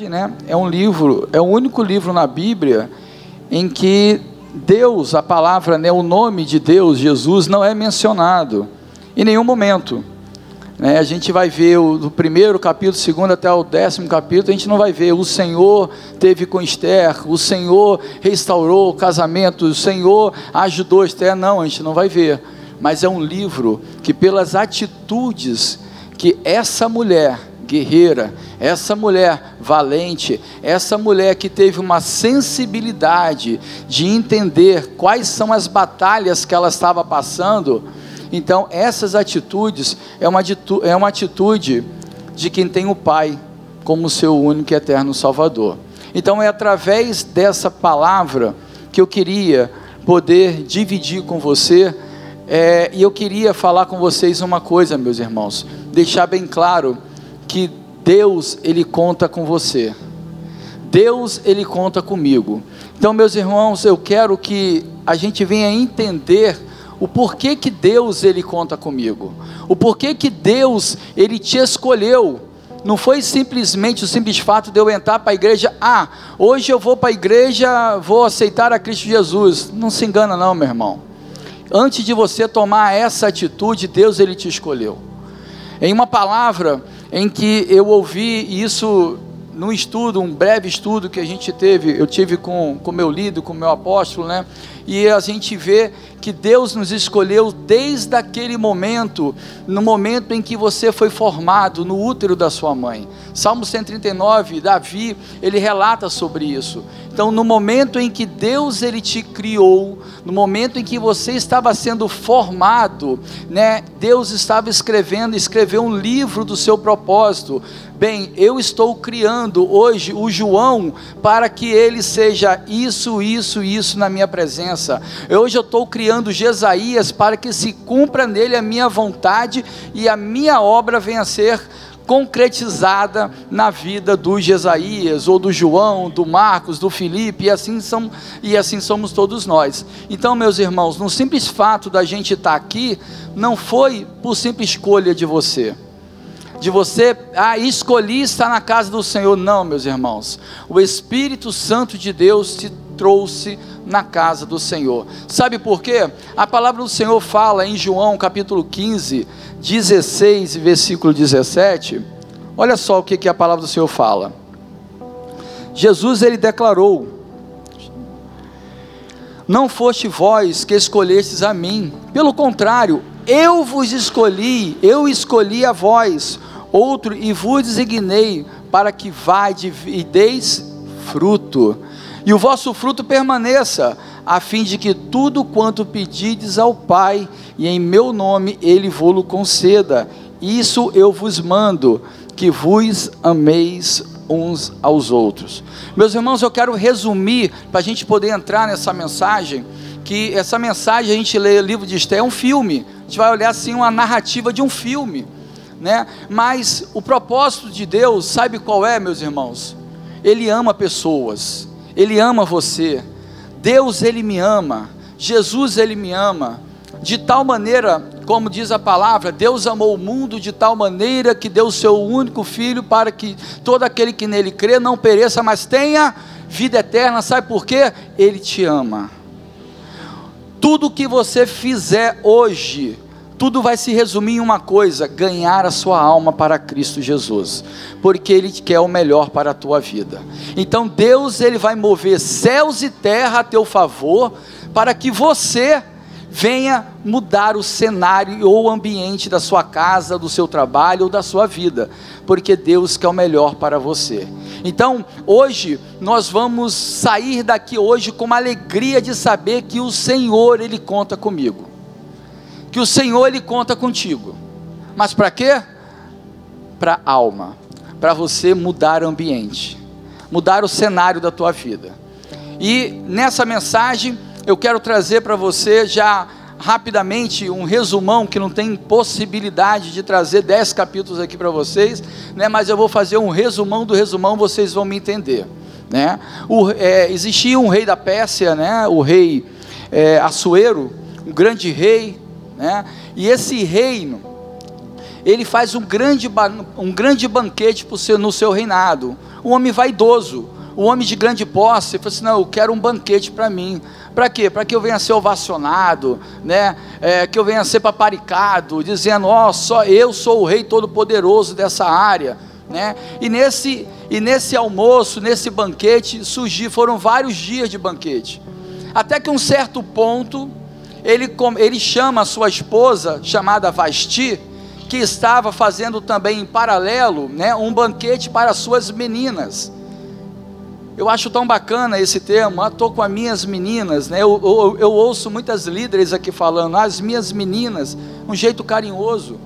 Né? É um livro, é o único livro na Bíblia em que Deus, a palavra, né, o nome de Deus, Jesus, não é mencionado em nenhum momento. Né? A gente vai ver o, do primeiro capítulo, segundo até o décimo capítulo, a gente não vai ver o Senhor teve com Esther, o Senhor restaurou o casamento, o Senhor ajudou Esther, não, a gente não vai ver. Mas é um livro que pelas atitudes que essa mulher guerreira, essa mulher valente, essa mulher que teve uma sensibilidade de entender quais são as batalhas que ela estava passando. Então, essas atitudes é uma atitude, é uma atitude de quem tem o Pai como seu único e eterno Salvador. Então, é através dessa palavra que eu queria poder dividir com você. É, e eu queria falar com vocês uma coisa, meus irmãos, deixar bem claro que Deus ele conta com você. Deus ele conta comigo. Então, meus irmãos, eu quero que a gente venha entender o porquê que Deus ele conta comigo. O porquê que Deus ele te escolheu. Não foi simplesmente o simples fato de eu entrar para a igreja, ah, hoje eu vou para a igreja, vou aceitar a Cristo Jesus. Não se engana não, meu irmão. Antes de você tomar essa atitude, Deus ele te escolheu. Em uma palavra, em que eu ouvi isso num estudo, um breve estudo que a gente teve, eu tive com o meu líder, com o meu apóstolo, né? E a gente vê que Deus nos escolheu desde aquele momento, no momento em que você foi formado no útero da sua mãe. Salmo 139, Davi, ele relata sobre isso. Então, no momento em que Deus ele te criou, no momento em que você estava sendo formado, né, Deus estava escrevendo, escreveu um livro do seu propósito. Bem, eu estou criando hoje o João para que ele seja isso, isso, isso na minha presença. Hoje eu estou criando Jesaías para que se cumpra nele a minha vontade e a minha obra venha a ser concretizada na vida do Jesaías, ou do João, do Marcos, do Felipe, e assim, são, e assim somos todos nós. Então, meus irmãos, no simples fato da gente estar aqui, não foi por simples escolha de você. De você, ah, escolhi estar na casa do Senhor. Não, meus irmãos. O Espírito Santo de Deus te trouxe na casa do Senhor. Sabe por quê? A palavra do Senhor fala em João capítulo 15, 16 versículo 17. Olha só o que, que a palavra do Senhor fala. Jesus ele declarou: Não foste vós que escolhestes a mim, pelo contrário, eu vos escolhi, eu escolhi a vós, outro e vos designei para que vade e deis fruto e o vosso fruto permaneça, a fim de que tudo quanto pedides ao Pai, e em meu nome ele vô-lo conceda. Isso eu vos mando, que vos ameis uns aos outros. Meus irmãos, eu quero resumir, para a gente poder entrar nessa mensagem, que essa mensagem a gente lê o livro de Esté, é um filme, a gente vai olhar assim uma narrativa de um filme, né? mas o propósito de Deus, sabe qual é, meus irmãos? Ele ama pessoas, ele ama você. Deus, Ele me ama. Jesus, Ele me ama. De tal maneira, como diz a palavra, Deus amou o mundo de tal maneira que deu o seu único filho para que todo aquele que nele crê não pereça, mas tenha vida eterna. Sabe por quê? Ele te ama. Tudo que você fizer hoje, tudo vai se resumir em uma coisa: ganhar a sua alma para Cristo Jesus, porque Ele quer o melhor para a tua vida. Então Deus ele vai mover céus e terra a teu favor, para que você venha mudar o cenário ou o ambiente da sua casa, do seu trabalho ou da sua vida, porque Deus quer o melhor para você. Então, hoje nós vamos sair daqui hoje com uma alegria de saber que o Senhor ele conta comigo que o Senhor ele conta contigo. Mas para quê? Para alma, para você mudar o ambiente, mudar o cenário da tua vida. E nessa mensagem eu quero trazer para você já rapidamente um resumão que não tem possibilidade de trazer dez capítulos aqui para vocês, né? Mas eu vou fazer um resumão do resumão, vocês vão me entender, né? O, é, existia um rei da Pérsia, né? O rei é, Assuero, um grande rei, né? E esse reino, ele faz um grande, um grande banquete seu, no seu reinado. Um homem vaidoso, um homem de grande posse, ele falou assim: não, eu quero um banquete para mim. Para quê? Para que eu venha ser ovacionado, né? É, que eu venha ser paparicado, dizendo: ó, oh, só eu sou o rei todo-poderoso dessa área. Né? E, nesse, e nesse almoço, nesse banquete, surgiu, foram vários dias de banquete. Até que um certo ponto, ele, ele chama a sua esposa, chamada Vasti, que estava fazendo também em paralelo né, um banquete para suas meninas. Eu acho tão bacana esse termo, estou ah, com as minhas meninas, né? Eu, eu, eu, ouço muitas líderes aqui falando, ah, as minhas meninas, um jeito carinhoso,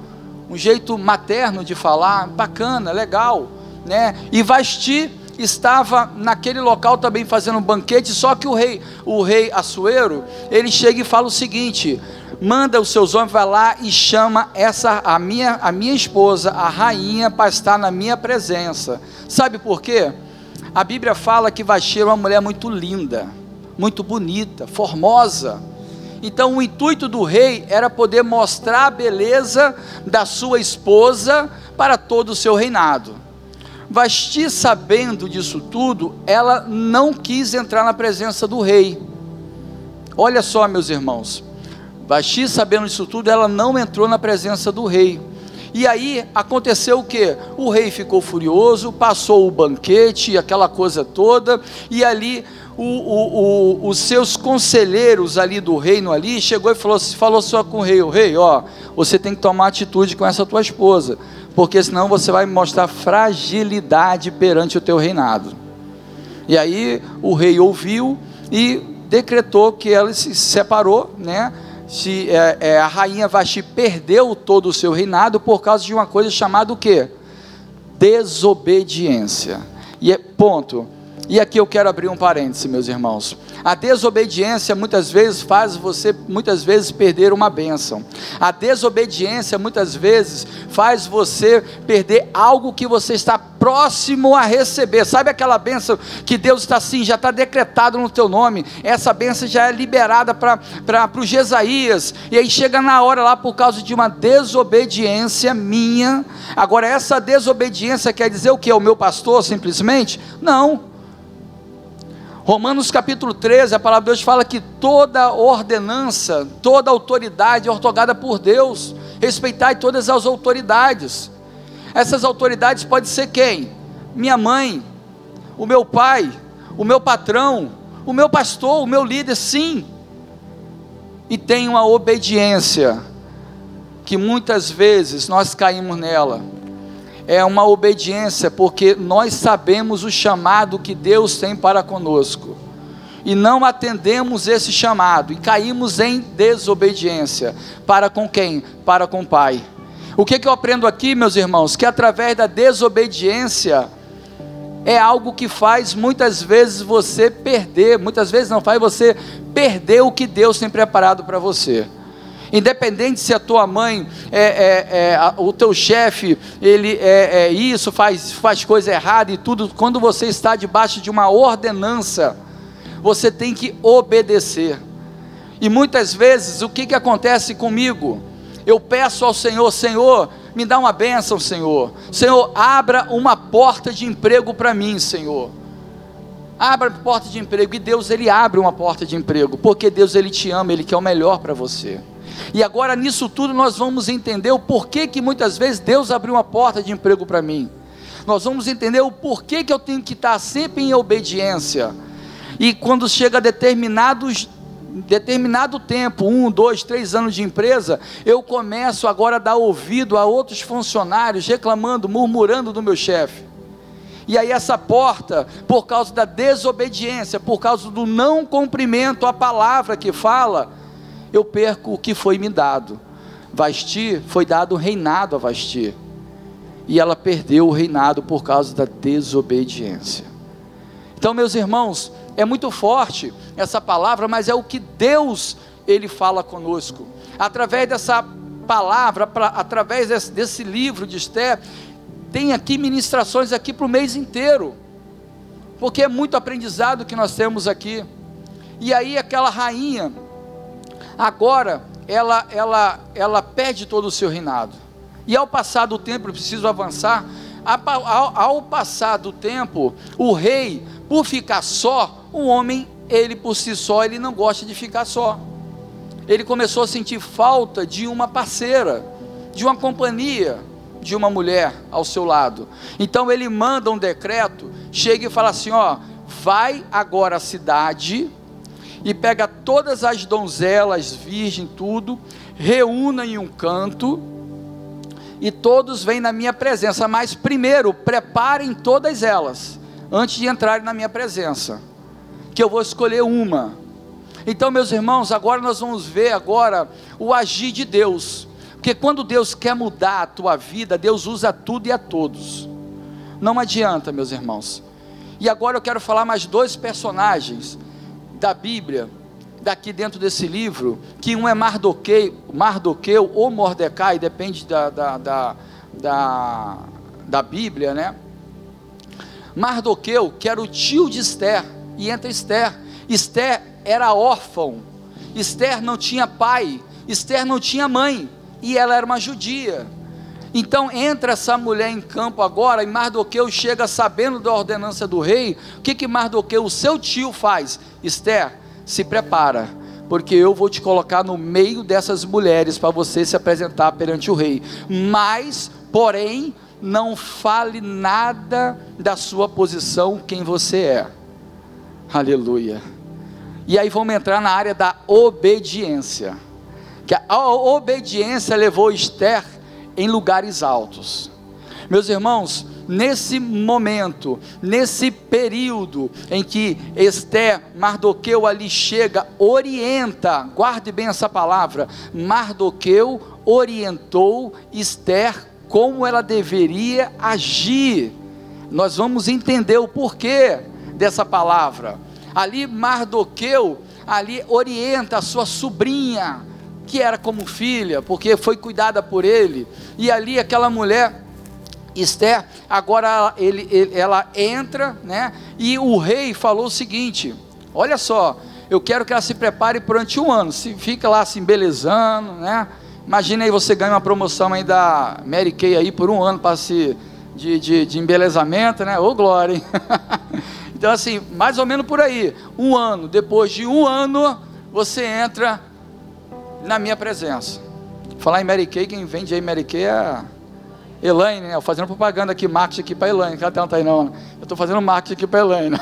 um jeito materno de falar, bacana, legal, né? E Vasti estava naquele local também fazendo um banquete, só que o rei, o rei Assuero, ele chega e fala o seguinte: manda os seus homens, vai lá e chama essa a minha a minha esposa, a rainha, para estar na minha presença. Sabe por quê? A Bíblia fala que Vasti era uma mulher muito linda, muito bonita, formosa. Então o intuito do rei era poder mostrar a beleza da sua esposa para todo o seu reinado. Vasti, sabendo disso tudo, ela não quis entrar na presença do rei. Olha só, meus irmãos. Vasti, sabendo disso tudo, ela não entrou na presença do rei. E aí aconteceu o que? O rei ficou furioso, passou o banquete, aquela coisa toda, e ali o, o, o, os seus conselheiros ali do reino ali chegou e falou, falou só com o rei, o rei, ó, você tem que tomar atitude com essa tua esposa, porque senão você vai mostrar fragilidade perante o teu reinado. E aí o rei ouviu e decretou que ela se separou, né? Se é, é, a rainha Vasti perdeu todo o seu reinado por causa de uma coisa chamada o quê? Desobediência. E é ponto. E aqui eu quero abrir um parêntese, meus irmãos. A desobediência muitas vezes faz você muitas vezes perder uma bênção. A desobediência muitas vezes faz você perder algo que você está próximo a receber. Sabe aquela bênção que Deus está assim, já está decretado no teu nome. Essa bênção já é liberada para o Jesaías. E aí chega na hora lá por causa de uma desobediência minha. Agora, essa desobediência quer dizer o que? O meu pastor simplesmente? Não. Romanos capítulo 13, a palavra de Deus fala que toda ordenança, toda autoridade é ortogada por Deus. Respeitai todas as autoridades. Essas autoridades podem ser quem? Minha mãe, o meu pai, o meu patrão, o meu pastor, o meu líder, sim. E tem uma obediência que muitas vezes nós caímos nela é uma obediência, porque nós sabemos o chamado que Deus tem para conosco. E não atendemos esse chamado e caímos em desobediência. Para com quem? Para com o Pai. O que, que eu aprendo aqui, meus irmãos? Que através da desobediência é algo que faz muitas vezes você perder, muitas vezes não faz você perder o que Deus tem preparado para você. Independente se a tua mãe, é, é, é o teu chefe, ele é, é, isso, faz, faz coisa errada e tudo, quando você está debaixo de uma ordenança, você tem que obedecer. E muitas vezes, o que, que acontece comigo? Eu peço ao Senhor, Senhor, me dá uma bênção, Senhor. Senhor, abra uma porta de emprego para mim, Senhor. Abra porta de emprego e Deus ele abre uma porta de emprego, porque Deus ele te ama, ele quer o melhor para você. E agora nisso tudo nós vamos entender o porquê que muitas vezes Deus abriu uma porta de emprego para mim. Nós vamos entender o porquê que eu tenho que estar sempre em obediência. E quando chega determinados determinado tempo, um, dois, três anos de empresa, eu começo agora a dar ouvido a outros funcionários reclamando, murmurando do meu chefe. E aí essa porta, por causa da desobediência, por causa do não cumprimento à palavra que fala, eu perco o que foi me dado. Vasti foi dado o reinado a Vasti. E ela perdeu o reinado por causa da desobediência. Então, meus irmãos, é muito forte essa palavra, mas é o que Deus ele fala conosco. Através dessa palavra, pra, através desse, desse livro de Esther, tem aqui ministrações aqui para o mês inteiro. Porque é muito aprendizado que nós temos aqui. E aí aquela rainha, Agora, ela, ela, ela perde todo o seu reinado. E ao passar do tempo, preciso avançar. Ao, ao passar do tempo, o rei, por ficar só, o homem, ele por si só, ele não gosta de ficar só. Ele começou a sentir falta de uma parceira, de uma companhia, de uma mulher ao seu lado. Então ele manda um decreto, chega e fala assim: ó, vai agora à cidade e pega todas as donzelas, virgem, tudo, reúna em um canto e todos vêm na minha presença, mas primeiro preparem todas elas antes de entrarem na minha presença, que eu vou escolher uma. Então, meus irmãos, agora nós vamos ver agora o agir de Deus. Porque quando Deus quer mudar a tua vida, Deus usa tudo e a todos. Não adianta, meus irmãos. E agora eu quero falar mais dois personagens da Bíblia, daqui dentro desse livro, que um é Mardoqueu, Mardoqueu ou Mordecai, depende da, da, da, da, da Bíblia, né? Mardoqueu, que era o tio de Esther, e entra Esther. Esther era órfão, Esther não tinha pai, Esther não tinha mãe, e ela era uma judia. Então entra essa mulher em campo agora, e Mardoqueu chega sabendo da ordenança do rei. O que que Mardoqueu, o seu tio, faz? Esther, se prepara, porque eu vou te colocar no meio dessas mulheres para você se apresentar perante o rei. Mas, porém, não fale nada da sua posição, quem você é. Aleluia. E aí vamos entrar na área da obediência. Que a obediência levou Esther em lugares altos. Meus irmãos, nesse momento, nesse período em que Esther, Mardoqueu ali chega, orienta, guarde bem essa palavra, Mardoqueu orientou Esther como ela deveria agir. Nós vamos entender o porquê dessa palavra. Ali Mardoqueu, ali orienta a sua sobrinha, que era como filha, porque foi cuidada por ele, e ali aquela mulher Esther, agora ele, ele, ela entra, né? E o rei falou o seguinte: olha só, eu quero que ela se prepare durante um ano. Se fica lá se embelezando, né? Imagina aí você ganha uma promoção aí da Mary Kay aí por um ano para se de, de, de, embelezamento, né? Ô glória, hein? então assim, mais ou menos por aí, um ano. Depois de um ano, você entra na minha presença. Falar em Mary Kay, quem vende aí Mary Kay é Elaine, né? Fazendo propaganda aqui, marketing aqui para Elaine, que ela não tá aí não, né? Eu estou fazendo marketing aqui para Elaine.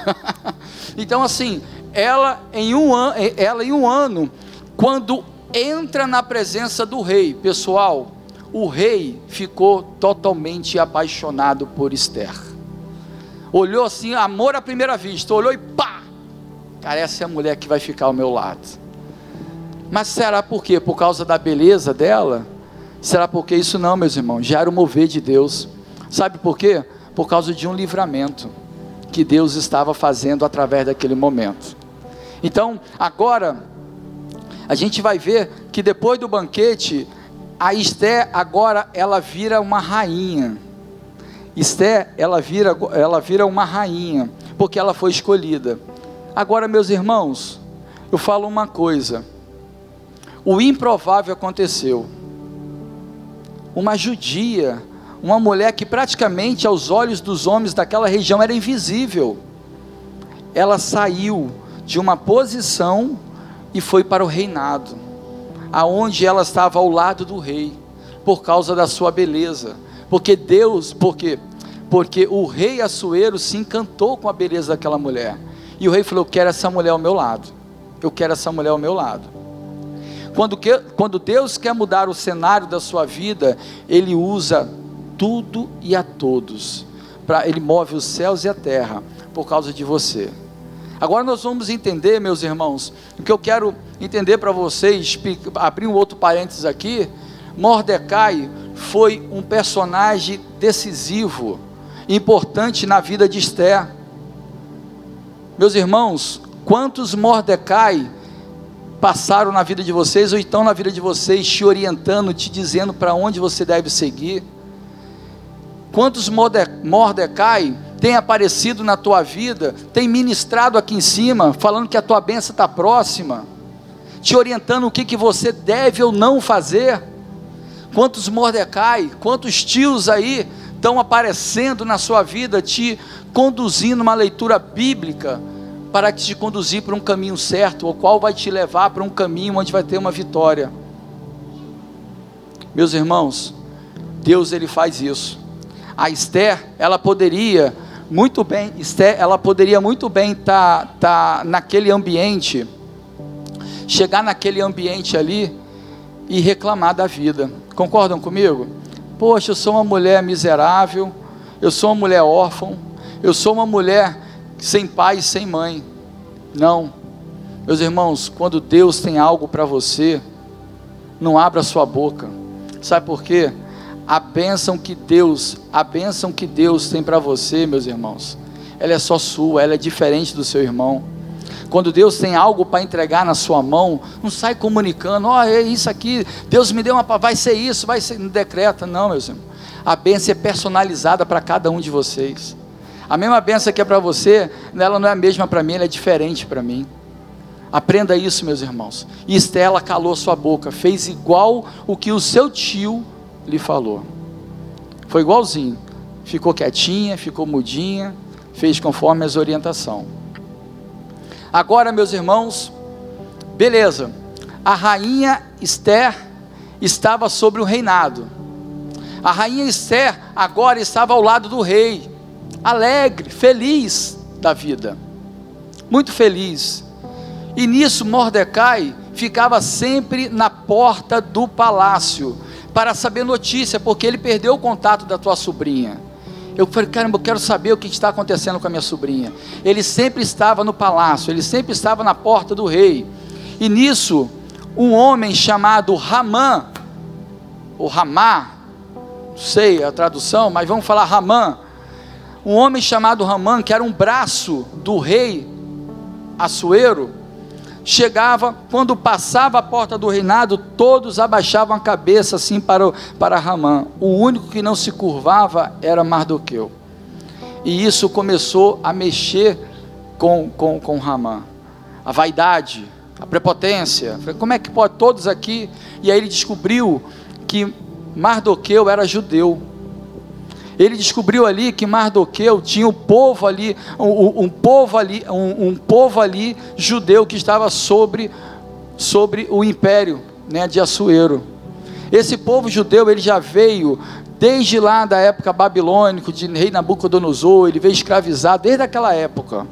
então assim, ela em um ano, ela em um ano, quando entra na presença do rei, pessoal, o rei ficou totalmente apaixonado por Esther. Olhou assim, amor à primeira vista, olhou e pá! Cara, essa é a mulher que vai ficar ao meu lado. Mas será por quê? Por causa da beleza dela? Será porque isso não, meus irmãos? Já era o mover de Deus. Sabe por quê? Por causa de um livramento que Deus estava fazendo através daquele momento. Então, agora, a gente vai ver que depois do banquete, a Esté agora ela vira uma rainha. Esté, ela vira, ela vira uma rainha, porque ela foi escolhida. Agora, meus irmãos, eu falo uma coisa: o improvável aconteceu uma judia, uma mulher que praticamente aos olhos dos homens daquela região era invisível. Ela saiu de uma posição e foi para o reinado, aonde ela estava ao lado do rei, por causa da sua beleza. Porque Deus, porque porque o rei Assuero se encantou com a beleza daquela mulher. E o rei falou: "Eu quero essa mulher ao meu lado. Eu quero essa mulher ao meu lado." Quando, que, quando Deus quer mudar o cenário da sua vida, Ele usa tudo e a todos. Pra, ele move os céus e a terra por causa de você. Agora nós vamos entender, meus irmãos, o que eu quero entender para vocês, abrir um outro parênteses aqui. Mordecai foi um personagem decisivo, importante na vida de Esther. Meus irmãos, quantos Mordecai passaram na vida de vocês ou estão na vida de vocês te orientando, te dizendo para onde você deve seguir? Quantos Mordecai tem aparecido na tua vida, tem ministrado aqui em cima, falando que a tua bênção está próxima, te orientando o que, que você deve ou não fazer? Quantos Mordecai, quantos tios aí estão aparecendo na sua vida, te conduzindo uma leitura bíblica para te conduzir para um caminho certo, o qual vai te levar para um caminho onde vai ter uma vitória. Meus irmãos, Deus ele faz isso. A Esther, ela poderia muito bem, Esther, ela poderia muito bem estar tá, tá naquele ambiente, chegar naquele ambiente ali e reclamar da vida. Concordam comigo? Poxa, eu sou uma mulher miserável, eu sou uma mulher órfã, eu sou uma mulher sem pai sem mãe. Não. Meus irmãos, quando Deus tem algo para você, não abra sua boca. Sabe por quê? A bênção que Deus, a bênção que Deus tem para você, meus irmãos, ela é só sua, ela é diferente do seu irmão. Quando Deus tem algo para entregar na sua mão, não sai comunicando, ó, oh, é isso aqui, Deus me deu uma, vai ser isso, vai ser, não decreta, não, meus irmãos. A bênção é personalizada para cada um de vocês. A mesma bênção que é para você, ela não é a mesma para mim, ela é diferente para mim. Aprenda isso, meus irmãos. E Estela calou sua boca, fez igual o que o seu tio lhe falou. Foi igualzinho. Ficou quietinha, ficou mudinha, fez conforme as orientações. Agora, meus irmãos, beleza. A rainha Esther estava sobre o reinado. A rainha Esther agora estava ao lado do rei alegre, feliz da vida, muito feliz. E nisso Mordecai ficava sempre na porta do palácio para saber notícia, porque ele perdeu o contato da tua sobrinha. Eu falei, caramba, eu quero saber o que está acontecendo com a minha sobrinha. Ele sempre estava no palácio, ele sempre estava na porta do rei. E nisso, um homem chamado Ramã, ou Ramá, não sei a tradução, mas vamos falar Ramã, um homem chamado Ramã, que era um braço do rei Assuero, chegava, quando passava a porta do reinado, todos abaixavam a cabeça assim para, para Ramã. O único que não se curvava era Mardoqueu. E isso começou a mexer com, com, com Ramã. A vaidade, a prepotência. Como é que pode todos aqui? E aí ele descobriu que Mardoqueu era judeu ele descobriu ali que Mardoqueu tinha um povo ali, um, um povo ali, um, um, povo ali judeu que estava sobre, sobre o império né, de Assuero. Esse povo judeu ele já veio desde lá da época babilônica de rei Nabucodonosor, ele veio escravizado desde aquela época.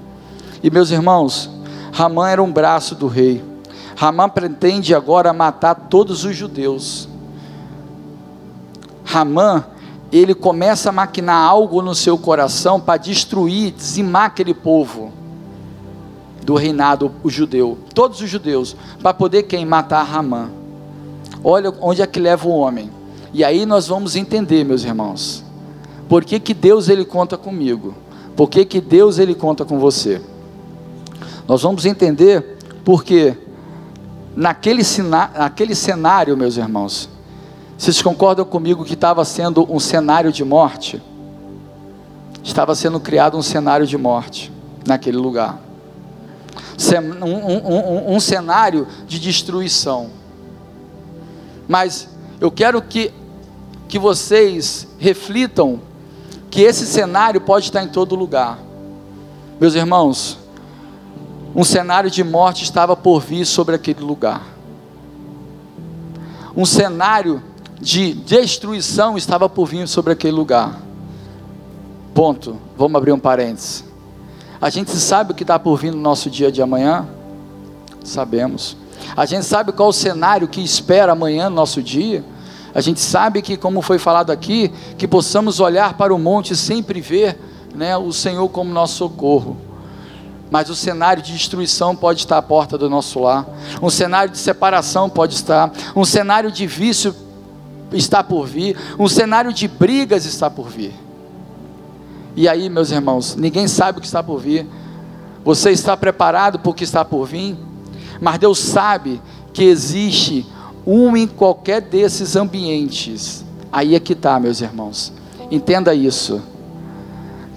E meus irmãos, Ramã era um braço do rei. Ramã pretende agora matar todos os judeus. Ramã ele começa a maquinar algo no seu coração para destruir, dizimar aquele povo do reinado o judeu, todos os judeus, para poder quem matar Ramã. Olha onde é que leva o homem. E aí nós vamos entender, meus irmãos, por que, que Deus ele conta comigo? Por que, que Deus ele conta com você? Nós vamos entender porque naquele, naquele cenário, meus irmãos, vocês concordam comigo que estava sendo um cenário de morte? Estava sendo criado um cenário de morte naquele lugar. Um, um, um, um cenário de destruição. Mas eu quero que, que vocês reflitam que esse cenário pode estar em todo lugar. Meus irmãos, um cenário de morte estava por vir sobre aquele lugar. Um cenário de destruição estava por vir sobre aquele lugar. Ponto. Vamos abrir um parênteses. A gente sabe o que está por vir no nosso dia de amanhã? Sabemos. A gente sabe qual o cenário que espera amanhã no nosso dia? A gente sabe que, como foi falado aqui, que possamos olhar para o monte e sempre ver né, o Senhor como nosso socorro. Mas o cenário de destruição pode estar à porta do nosso lar, um cenário de separação pode estar, um cenário de vício está por vir, um cenário de brigas está por vir. E aí, meus irmãos, ninguém sabe o que está por vir. Você está preparado para o que está por vir? Mas Deus sabe que existe um em qualquer desses ambientes. Aí é que está, meus irmãos. Entenda isso.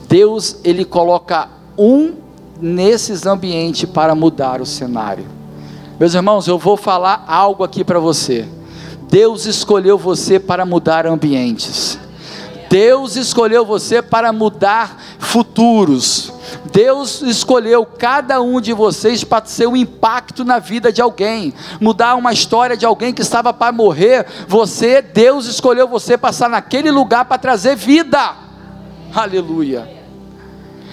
Deus, Ele coloca um nesses ambientes para mudar o cenário. Meus irmãos, eu vou falar algo aqui para você. Deus escolheu você para mudar ambientes. Deus escolheu você para mudar futuros. Deus escolheu cada um de vocês para ser um impacto na vida de alguém, mudar uma história de alguém que estava para morrer. Você, Deus escolheu você passar naquele lugar para trazer vida. Aleluia.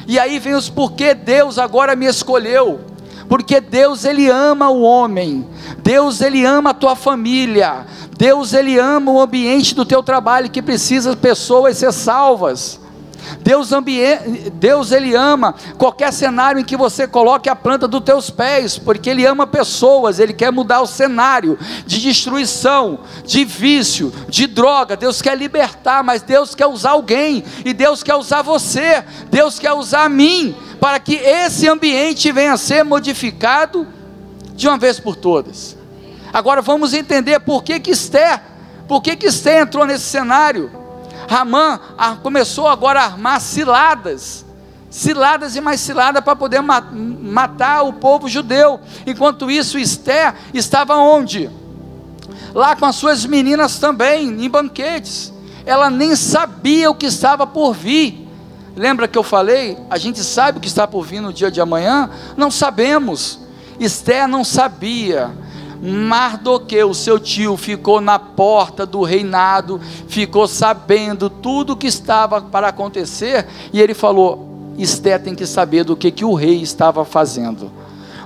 E aí vem os porquê Deus agora me escolheu. Porque Deus ele ama o homem. Deus ele ama a tua família. Deus ele ama o ambiente do teu trabalho que precisa pessoas ser salvas. Deus, Deus ele ama qualquer cenário em que você coloque a planta dos teus pés, porque ele ama pessoas, ele quer mudar o cenário de destruição, de vício, de droga. Deus quer libertar, mas Deus quer usar alguém e Deus quer usar você. Deus quer usar mim para que esse ambiente venha a ser modificado de uma vez por todas. Agora vamos entender por que que Esther, por que que Esther entrou nesse cenário. Ramã começou agora a armar ciladas, ciladas e mais ciladas para poder matar o povo judeu. Enquanto isso, Esté estava onde? Lá com as suas meninas também, em banquetes. Ela nem sabia o que estava por vir. Lembra que eu falei? A gente sabe o que está por vir no dia de amanhã? Não sabemos. Esté não sabia. Mardoqueu, seu tio, ficou na porta do reinado, ficou sabendo tudo o que estava para acontecer, e ele falou: Esté tem que saber do que, que o rei estava fazendo.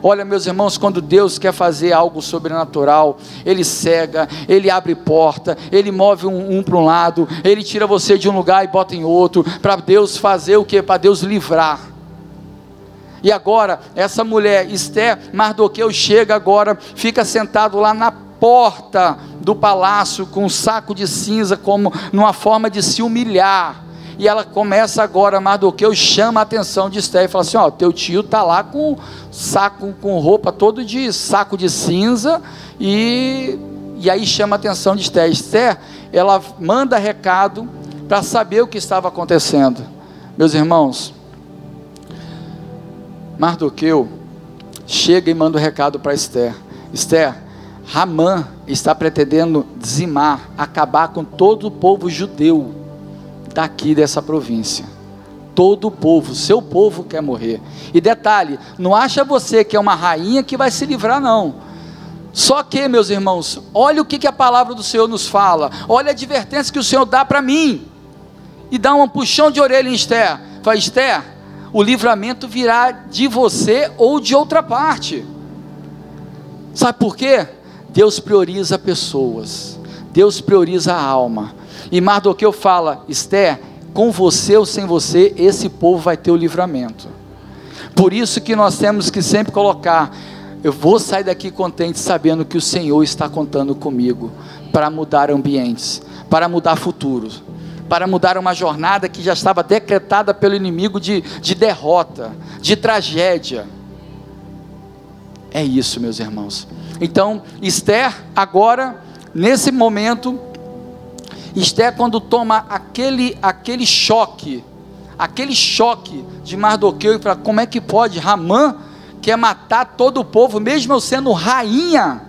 Olha, meus irmãos, quando Deus quer fazer algo sobrenatural, Ele cega, Ele abre porta, Ele move um, um para um lado, Ele tira você de um lugar e bota em outro, para Deus fazer o que? Para Deus livrar. E agora, essa mulher, Esther, Mardoqueu, chega agora, fica sentado lá na porta do palácio com um saco de cinza, como numa forma de se humilhar. E ela começa agora, Mardoqueu chama a atenção de Esther e fala assim: Ó, teu tio tá lá com saco, com roupa todo de saco de cinza, e, e aí chama a atenção de Esther. Esther, ela manda recado para saber o que estava acontecendo. Meus irmãos, Mardoqueu chega e manda o um recado para Esther: Esther, Ramã está pretendendo dizimar, acabar com todo o povo judeu daqui dessa província. Todo o povo, seu povo quer morrer. E detalhe, não acha você que é uma rainha que vai se livrar, não. Só que, meus irmãos, olha o que, que a palavra do Senhor nos fala, olha a advertência que o Senhor dá para mim, e dá um puxão de orelha em Esther. Fala, Esther, o livramento virá de você ou de outra parte. Sabe por quê? Deus prioriza pessoas, Deus prioriza a alma. E Mardoqueu fala: Esther, com você ou sem você, esse povo vai ter o livramento. Por isso que nós temos que sempre colocar: eu vou sair daqui contente sabendo que o Senhor está contando comigo para mudar ambientes, para mudar futuros para mudar uma jornada que já estava decretada pelo inimigo de, de derrota, de tragédia. É isso, meus irmãos. Então, Esther, agora, nesse momento, Esther, quando toma aquele, aquele choque, aquele choque de Mardoqueu, e fala: como é que pode? Ramã quer matar todo o povo, mesmo eu sendo rainha.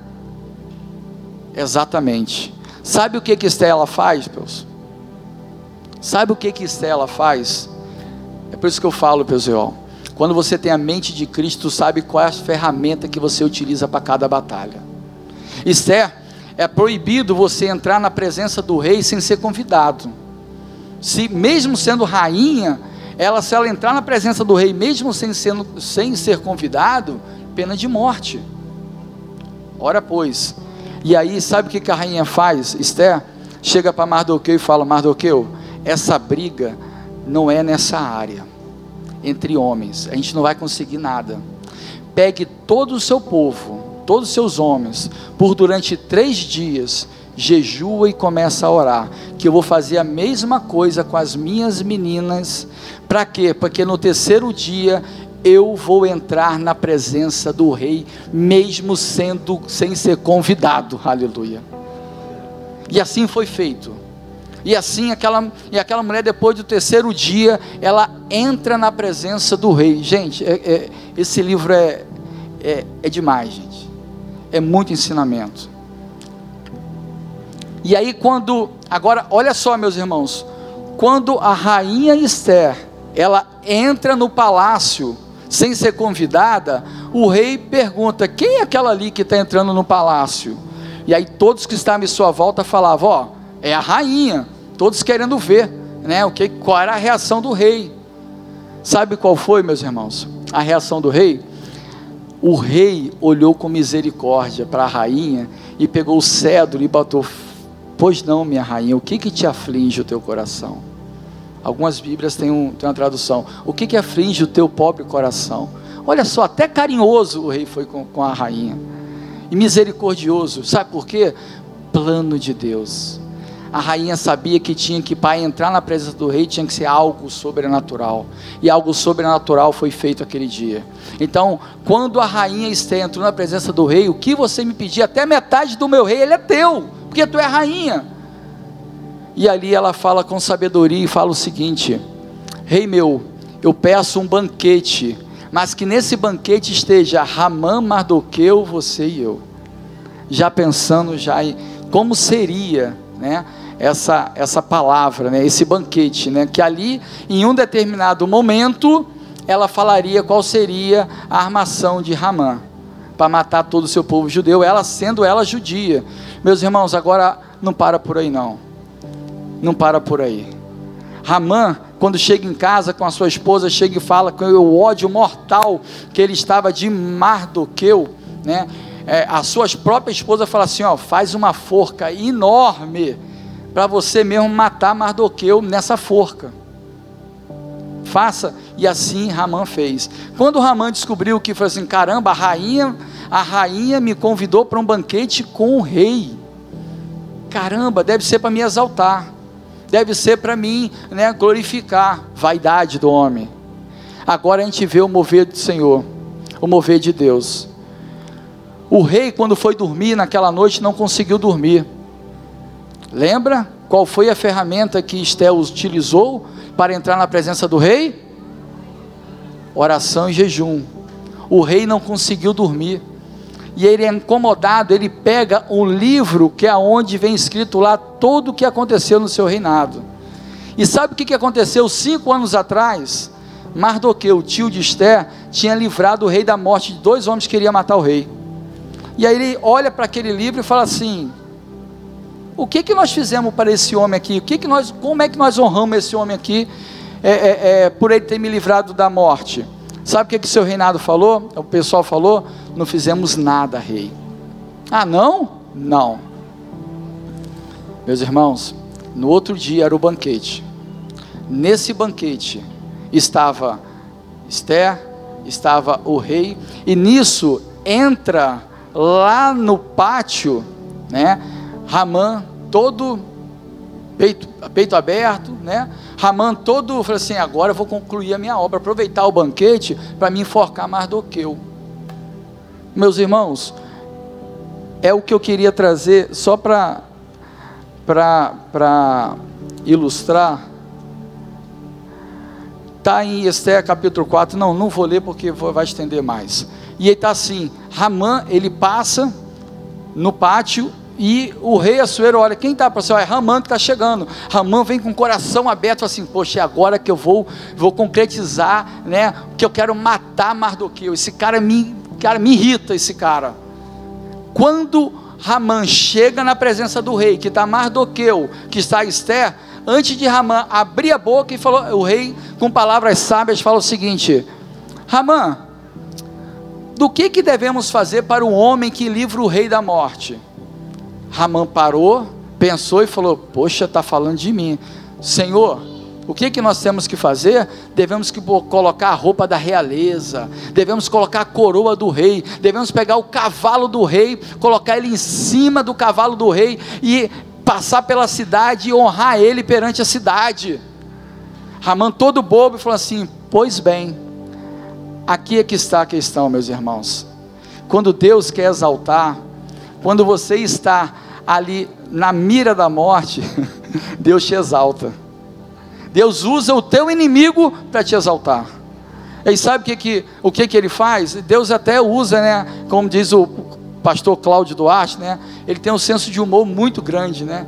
Exatamente. Sabe o que que Esther ela faz, meus? Sabe o que que Estela faz? É por isso que eu falo, pessoal. Quando você tem a mente de Cristo, sabe qual é a ferramenta que você utiliza para cada batalha. Esther, é proibido você entrar na presença do rei sem ser convidado. Se mesmo sendo rainha, ela se ela entrar na presença do rei, mesmo sem, sendo, sem ser convidado, pena de morte. Ora pois. E aí, sabe o que, a rainha faz? Esther chega para Mardoqueu e fala: Mardoqueu, essa briga não é nessa área, entre homens, a gente não vai conseguir nada. Pegue todo o seu povo, todos os seus homens, por durante três dias, jejua e começa a orar, que eu vou fazer a mesma coisa com as minhas meninas, para quê? Porque no terceiro dia eu vou entrar na presença do rei, mesmo sendo sem ser convidado, aleluia. E assim foi feito. E assim aquela, e aquela mulher, depois do terceiro dia, ela entra na presença do rei. Gente, é, é, esse livro é, é, é demais, gente. É muito ensinamento. E aí, quando. Agora, olha só, meus irmãos. Quando a rainha Esther ela entra no palácio sem ser convidada, o rei pergunta: quem é aquela ali que está entrando no palácio? E aí todos que estavam em sua volta falavam: ó, é a rainha. Todos querendo ver, né? O que? Qual era a reação do rei? Sabe qual foi, meus irmãos? A reação do rei? O rei olhou com misericórdia para a rainha e pegou o cedro e botou: Pois não, minha rainha, o que que te aflige o teu coração? Algumas Bíblias têm, um, têm uma tradução: O que que aflige o teu pobre coração? Olha só, até carinhoso o rei foi com, com a rainha, e misericordioso, sabe por quê? Plano de Deus. A rainha sabia que tinha que, para entrar na presença do rei, tinha que ser algo sobrenatural. E algo sobrenatural foi feito aquele dia. Então, quando a rainha Esther entrou na presença do rei, o que você me pedir, até metade do meu rei, ele é teu, porque tu é rainha. E ali ela fala com sabedoria e fala o seguinte: Rei meu, eu peço um banquete, mas que nesse banquete esteja Ramã, Mardoqueu, você e eu. Já pensando já em como seria né, essa, essa palavra, né, esse banquete, né, que ali, em um determinado momento, ela falaria qual seria a armação de Ramã para matar todo o seu povo judeu, ela sendo ela judia. Meus irmãos, agora não para por aí não. Não para por aí. Ramã, quando chega em casa com a sua esposa, chega e fala com o ódio mortal que ele estava de Mardoqueu, né? É, a sua própria esposa fala assim: ó, faz uma forca enorme para você mesmo matar Mardoqueu nessa forca. Faça, e assim Ramã fez. Quando Ramã descobriu que foi assim: caramba, a rainha, a rainha me convidou para um banquete com o rei. Caramba, deve ser para me exaltar, deve ser para mim né, glorificar. Vaidade do homem. Agora a gente vê o mover do Senhor, o mover de Deus. O rei, quando foi dormir naquela noite, não conseguiu dormir. Lembra qual foi a ferramenta que Estel utilizou para entrar na presença do rei? Oração e jejum. O rei não conseguiu dormir. E ele é incomodado, ele pega um livro que é onde vem escrito lá tudo o que aconteceu no seu reinado. E sabe o que aconteceu cinco anos atrás? Mardoqueu, tio de Esté, tinha livrado o rei da morte de dois homens que queriam matar o rei. E aí ele olha para aquele livro e fala assim: o que que nós fizemos para esse homem aqui? O que que nós, como é que nós honramos esse homem aqui é, é, é, por ele ter me livrado da morte? Sabe o que que seu reinado falou? O pessoal falou: não fizemos nada, rei. Ah, não? Não. Meus irmãos, no outro dia era o banquete. Nesse banquete estava Esther, estava o rei, e nisso entra lá no pátio, né? Ramã todo peito, peito aberto, né? Ramã todo, falou assim, agora eu vou concluir a minha obra, aproveitar o banquete para me enforcar mais do que eu. Meus irmãos, é o que eu queria trazer só para para ilustrar. Está em Esther capítulo 4, não, não vou ler porque vai estender mais. E ele está assim: Ramã, ele passa no pátio e o rei Assuero olha, quem está para É Ramã que está chegando. Ramã vem com o coração aberto, assim, poxa, é agora que eu vou, vou concretizar, né? Que eu quero matar Mardoqueu. Esse cara me, cara me irrita, esse cara. Quando Ramã chega na presença do rei, que está Mardoqueu, que está Esther, antes de Ramã abrir a boca e falou, o rei, com palavras sábias, fala o seguinte: Ramã, do que, que devemos fazer para o homem que livra o rei da morte? Ramã parou, pensou e falou: Poxa, está falando de mim. Senhor, o que, que nós temos que fazer? Devemos que colocar a roupa da realeza, devemos colocar a coroa do rei, devemos pegar o cavalo do rei, colocar ele em cima do cavalo do rei e passar pela cidade e honrar ele perante a cidade. Ramã todo bobo falou assim: Pois bem, Aqui é que está a questão, meus irmãos. Quando Deus quer exaltar, quando você está ali na mira da morte, Deus te exalta. Deus usa o teu inimigo para te exaltar. E sabe o que, que, o que, que ele faz? Deus até usa, né? Como diz o pastor Cláudio Duarte, né? Ele tem um senso de humor muito grande, né?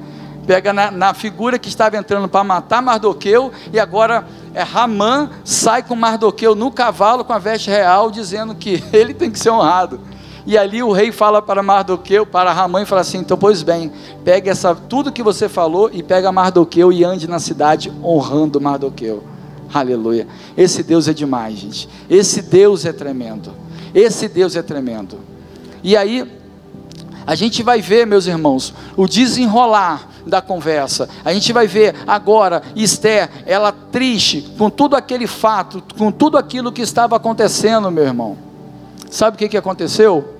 Pega na, na figura que estava entrando para matar Mardoqueu e agora é Ramã sai com Mardoqueu no cavalo com a veste real, dizendo que ele tem que ser honrado. E ali o rei fala para Mardoqueu, para Ramã e fala assim: então, pois bem, pegue essa, tudo que você falou e pega Mardoqueu e ande na cidade honrando Mardoqueu. Aleluia. Esse Deus é demais, gente. Esse Deus é tremendo. Esse Deus é tremendo. E aí, a gente vai ver, meus irmãos, o desenrolar da conversa. A gente vai ver agora Esther, ela triste com tudo aquele fato, com tudo aquilo que estava acontecendo, meu irmão. Sabe o que, que aconteceu?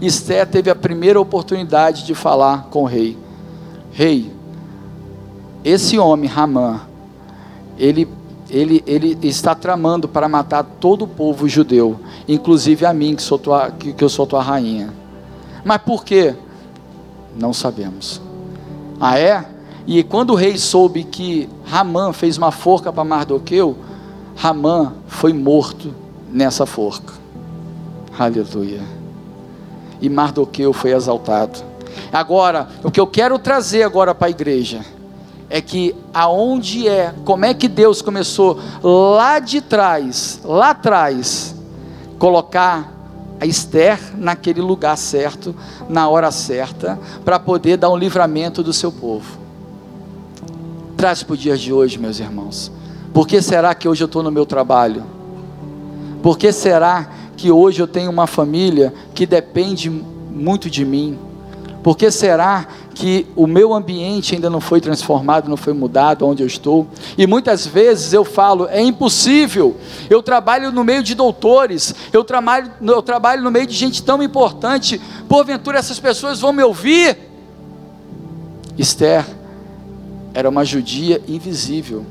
Esther teve a primeira oportunidade de falar com o rei. Rei, esse homem, Ramã, ele, ele, ele está tramando para matar todo o povo judeu, inclusive a mim, que, sou tua, que, que eu sou tua rainha. Mas por quê? Não sabemos. Ah, é? E quando o rei soube que Ramã fez uma forca para Mardoqueu, Ramã foi morto nessa forca. Aleluia e Mardoqueu foi exaltado. Agora, o que eu quero trazer agora para a igreja é que aonde é, como é que Deus começou lá de trás, lá atrás, colocar a Esther naquele lugar certo, na hora certa, para poder dar um livramento do seu povo. Traz para o dia de hoje, meus irmãos. Por que será que hoje eu estou no meu trabalho? Por que será que hoje eu tenho uma família que depende muito de mim? Por que será que o meu ambiente ainda não foi transformado, não foi mudado onde eu estou? E muitas vezes eu falo, é impossível. Eu trabalho no meio de doutores, eu trabalho, eu trabalho no meio de gente tão importante. Porventura essas pessoas vão me ouvir? Esther era uma judia invisível,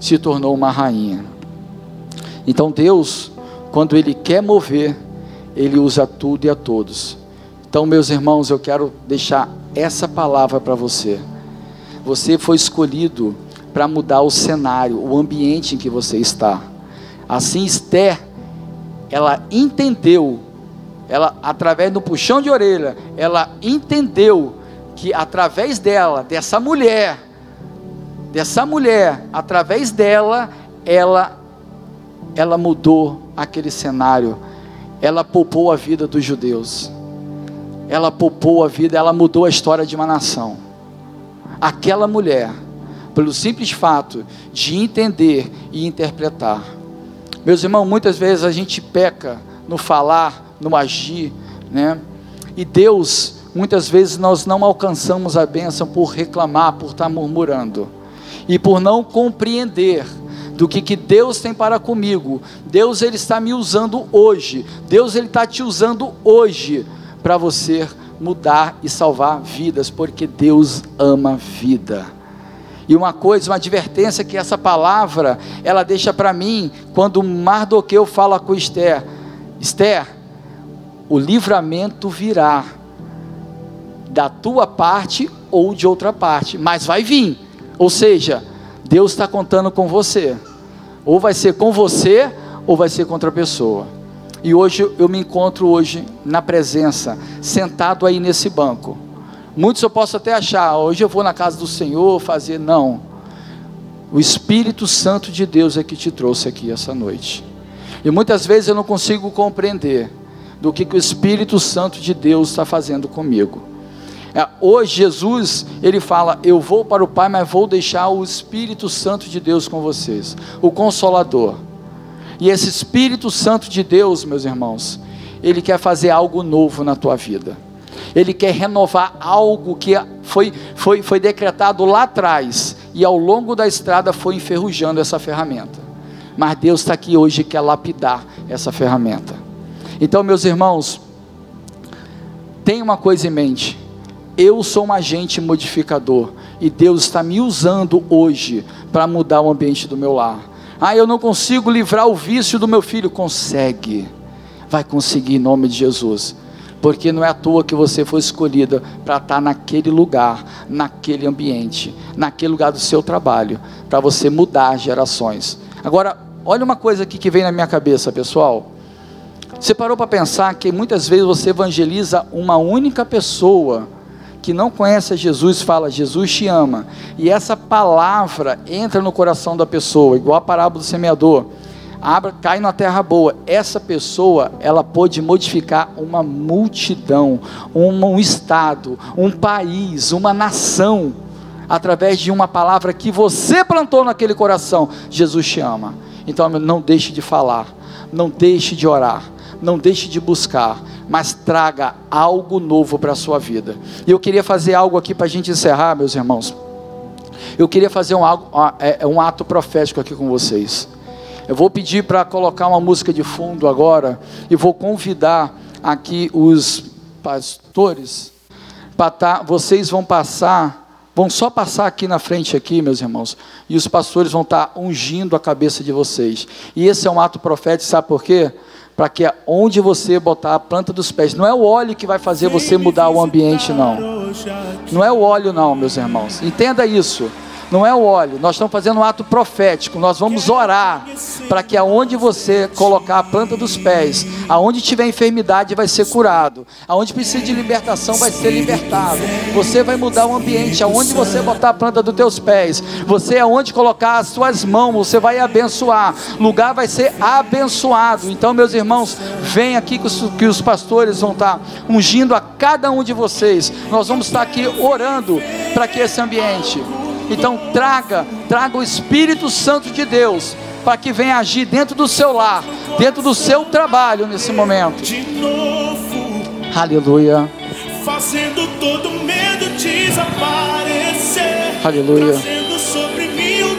se tornou uma rainha. Então Deus quando Ele quer mover, Ele usa tudo e a todos. Então, meus irmãos, eu quero deixar essa palavra para você. Você foi escolhido para mudar o cenário, o ambiente em que você está. Assim, Esther, ela entendeu, ela através do puxão de orelha, ela entendeu que através dela, dessa mulher, dessa mulher, através dela, ela ela mudou aquele cenário, ela poupou a vida dos judeus, ela poupou a vida, ela mudou a história de uma nação. Aquela mulher, pelo simples fato de entender e interpretar. Meus irmãos, muitas vezes a gente peca no falar, no agir, né? E Deus, muitas vezes nós não alcançamos a bênção por reclamar, por estar murmurando e por não compreender do que, que Deus tem para comigo. Deus ele está me usando hoje. Deus ele está te usando hoje para você mudar e salvar vidas, porque Deus ama vida. E uma coisa, uma advertência que essa palavra ela deixa para mim quando Mardoqueu fala com Esther, Esther, o livramento virá da tua parte ou de outra parte, mas vai vir. Ou seja, Deus está contando com você. Ou vai ser com você, ou vai ser contra a pessoa. E hoje eu me encontro hoje na presença, sentado aí nesse banco. Muitos eu posso até achar, hoje eu vou na casa do Senhor fazer, não. O Espírito Santo de Deus é que te trouxe aqui essa noite. E muitas vezes eu não consigo compreender do que, que o Espírito Santo de Deus está fazendo comigo. É, hoje Jesus, ele fala: Eu vou para o Pai, mas vou deixar o Espírito Santo de Deus com vocês, o Consolador. E esse Espírito Santo de Deus, meus irmãos, ele quer fazer algo novo na tua vida. Ele quer renovar algo que foi, foi, foi decretado lá atrás e ao longo da estrada foi enferrujando essa ferramenta. Mas Deus está aqui hoje e quer lapidar essa ferramenta. Então, meus irmãos, tenha uma coisa em mente eu sou um agente modificador e Deus está me usando hoje para mudar o ambiente do meu lar. Ah, eu não consigo livrar o vício do meu filho. Consegue, vai conseguir em nome de Jesus, porque não é à toa que você foi escolhida para estar naquele lugar, naquele ambiente, naquele lugar do seu trabalho, para você mudar gerações. Agora, olha uma coisa aqui que vem na minha cabeça, pessoal. Você parou para pensar que muitas vezes você evangeliza uma única pessoa que não conhece a Jesus fala: Jesus te ama. E essa palavra entra no coração da pessoa, igual a parábola do semeador. Abra, cai na terra boa. Essa pessoa, ela pode modificar uma multidão, um, um estado, um país, uma nação, através de uma palavra que você plantou naquele coração. Jesus te ama. Então não deixe de falar, não deixe de orar, não deixe de buscar, mas traga algo novo para a sua vida. E eu queria fazer algo aqui para a gente encerrar, meus irmãos. Eu queria fazer um, é, é um ato profético aqui com vocês. Eu vou pedir para colocar uma música de fundo agora e vou convidar aqui os pastores para tá, vocês vão passar, vão só passar aqui na frente aqui, meus irmãos, e os pastores vão estar tá ungindo a cabeça de vocês. E esse é um ato profético, sabe por quê? Para que onde você botar a planta dos pés, não é o óleo que vai fazer você mudar o ambiente, não. Não é o óleo, não, meus irmãos. Entenda isso não é o óleo, nós estamos fazendo um ato profético, nós vamos orar para que aonde você colocar a planta dos pés, aonde tiver enfermidade vai ser curado, aonde precisa de libertação vai ser libertado. Você vai mudar o ambiente, aonde você botar a planta dos teus pés, você aonde colocar as suas mãos, você vai abençoar. Lugar vai ser abençoado. Então, meus irmãos, vem aqui que os, que os pastores vão estar ungindo a cada um de vocês. Nós vamos estar aqui orando para que esse ambiente então traga, traga o Espírito Santo de Deus para que venha agir dentro do seu lar, dentro do seu trabalho nesse momento. Aleluia. Fazendo todo medo desaparecer. Aleluia. Trazendo sobre mim o